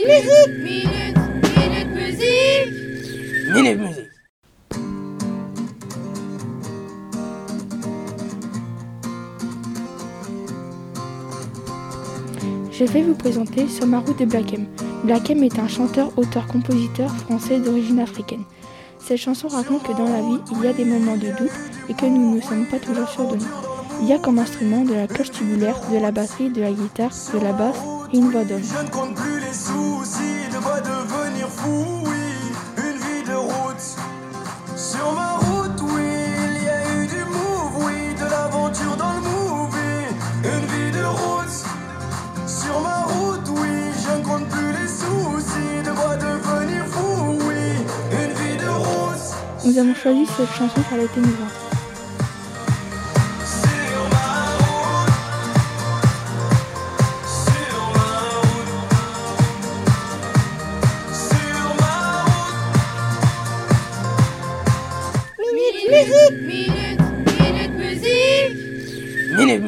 Minute Musique Je vais vous présenter Sur ma de Black M. Est un chanteur, auteur, compositeur français d'origine africaine. Cette chanson raconte que dans la vie, il y a des moments de doute et que nous ne sommes pas toujours sûrs de nous. Il y a comme instrument de la cloche tubulaire, de la batterie, de la guitare, de la basse une voix d'homme. Je ne compte plus les soucis de quoi devenir fou, oui, une vie de route. Sur ma route, oui, il y a eu du move, oui, de l'aventure dans le movie, une vie de route. Sur ma route, oui, je ne compte plus les soucis de quoi devenir fou, oui, une vie de route. Nous avons choisi cette chanson car elle émouvante. Minute Minute, minute musique. Minute